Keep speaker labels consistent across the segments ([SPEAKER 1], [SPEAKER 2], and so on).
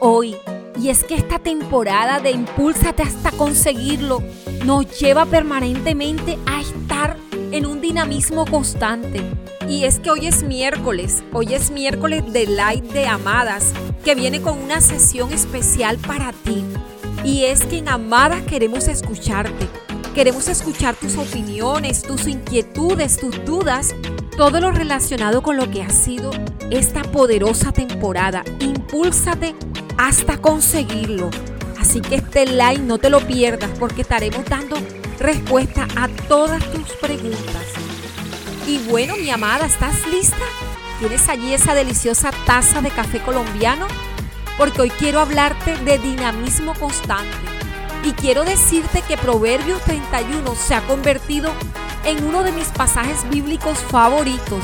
[SPEAKER 1] hoy. Y es que esta temporada de Impúlsate hasta conseguirlo nos lleva permanentemente a estar en un dinamismo constante. Y es que hoy es miércoles, hoy es miércoles de Light de Amadas, que viene con una sesión especial para ti. Y es que en Amadas queremos escucharte. Queremos escuchar tus opiniones, tus inquietudes, tus dudas, todo lo relacionado con lo que ha sido esta poderosa temporada. Impúlsate hasta conseguirlo. Así que este like no te lo pierdas porque estaremos dando respuesta a todas tus preguntas. Y bueno, mi amada, ¿estás lista? ¿Tienes allí esa deliciosa taza de café colombiano? Porque hoy quiero hablarte de dinamismo constante. Y quiero decirte que Proverbios 31 se ha convertido en uno de mis pasajes bíblicos favoritos.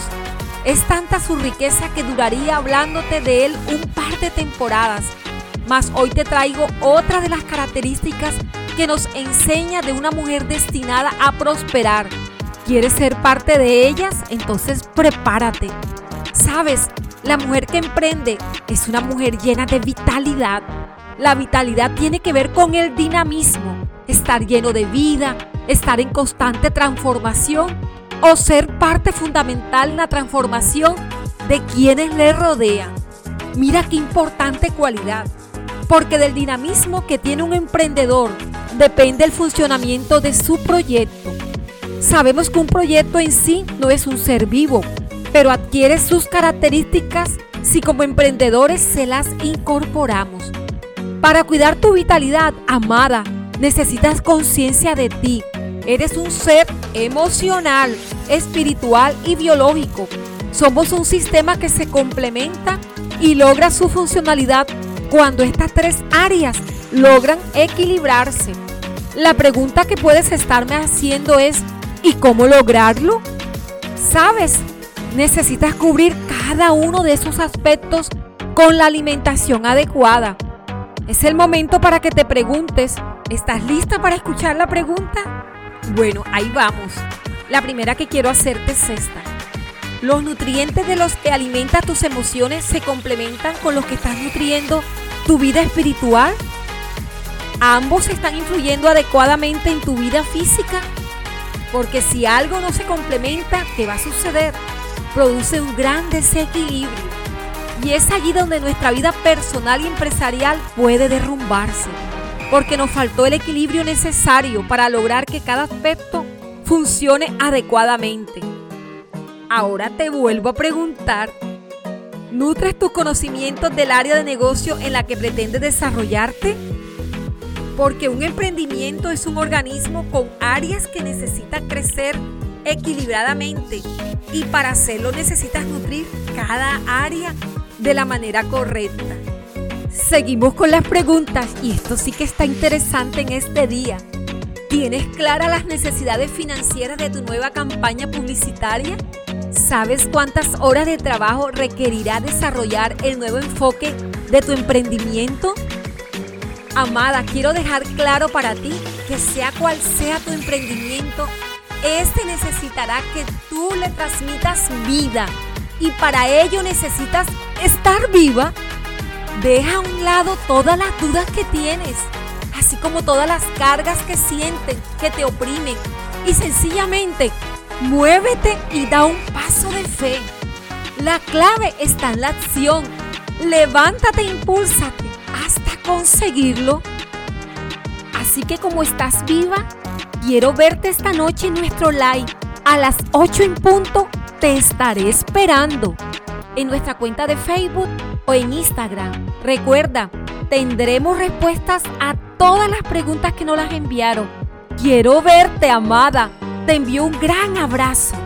[SPEAKER 1] Es tanta su riqueza que duraría hablándote de él un par de temporadas mas hoy te traigo otra de las características que nos enseña de una mujer destinada a prosperar. ¿Quieres ser parte de ellas? Entonces prepárate. Sabes, la mujer que emprende es una mujer llena de vitalidad. La vitalidad tiene que ver con el dinamismo, estar lleno de vida, estar en constante transformación o ser parte fundamental en la transformación de quienes le rodean. Mira qué importante cualidad porque del dinamismo que tiene un emprendedor depende el funcionamiento de su proyecto. Sabemos que un proyecto en sí no es un ser vivo, pero adquiere sus características si como emprendedores se las incorporamos. Para cuidar tu vitalidad, amada, necesitas conciencia de ti. Eres un ser emocional, espiritual y biológico. Somos un sistema que se complementa y logra su funcionalidad cuando estas tres áreas logran equilibrarse. La pregunta que puedes estarme haciendo es, ¿y cómo lograrlo? Sabes, necesitas cubrir cada uno de esos aspectos con la alimentación adecuada. Es el momento para que te preguntes, ¿estás lista para escuchar la pregunta? Bueno, ahí vamos. La primera que quiero hacerte es esta. Los nutrientes de los que alimenta tus emociones se complementan con los que estás nutriendo tu vida espiritual? ¿Ambos están influyendo adecuadamente en tu vida física? Porque si algo no se complementa, ¿qué va a suceder? Produce un gran desequilibrio. Y es allí donde nuestra vida personal y empresarial puede derrumbarse. Porque nos faltó el equilibrio necesario para lograr que cada aspecto funcione adecuadamente. Ahora te vuelvo a preguntar, ¿Nutres tus conocimientos del área de negocio en la que pretendes desarrollarte? Porque un emprendimiento es un organismo con áreas que necesitan crecer equilibradamente y para hacerlo necesitas nutrir cada área de la manera correcta. Seguimos con las preguntas y esto sí que está interesante en este día. ¿Tienes claras las necesidades financieras de tu nueva campaña publicitaria? ¿Sabes cuántas horas de trabajo requerirá desarrollar el nuevo enfoque de tu emprendimiento? Amada, quiero dejar claro para ti que sea cual sea tu emprendimiento, este necesitará que tú le transmitas vida y para ello necesitas estar viva. Deja a un lado todas las dudas que tienes, así como todas las cargas que sienten, que te oprimen y sencillamente Muévete y da un paso de fe. La clave está en la acción. Levántate e impúlsate hasta conseguirlo. Así que como estás viva, quiero verte esta noche en nuestro live. A las 8 en punto te estaré esperando en nuestra cuenta de Facebook o en Instagram. Recuerda, tendremos respuestas a todas las preguntas que nos las enviaron. Quiero verte, amada. Te envío un gran abrazo.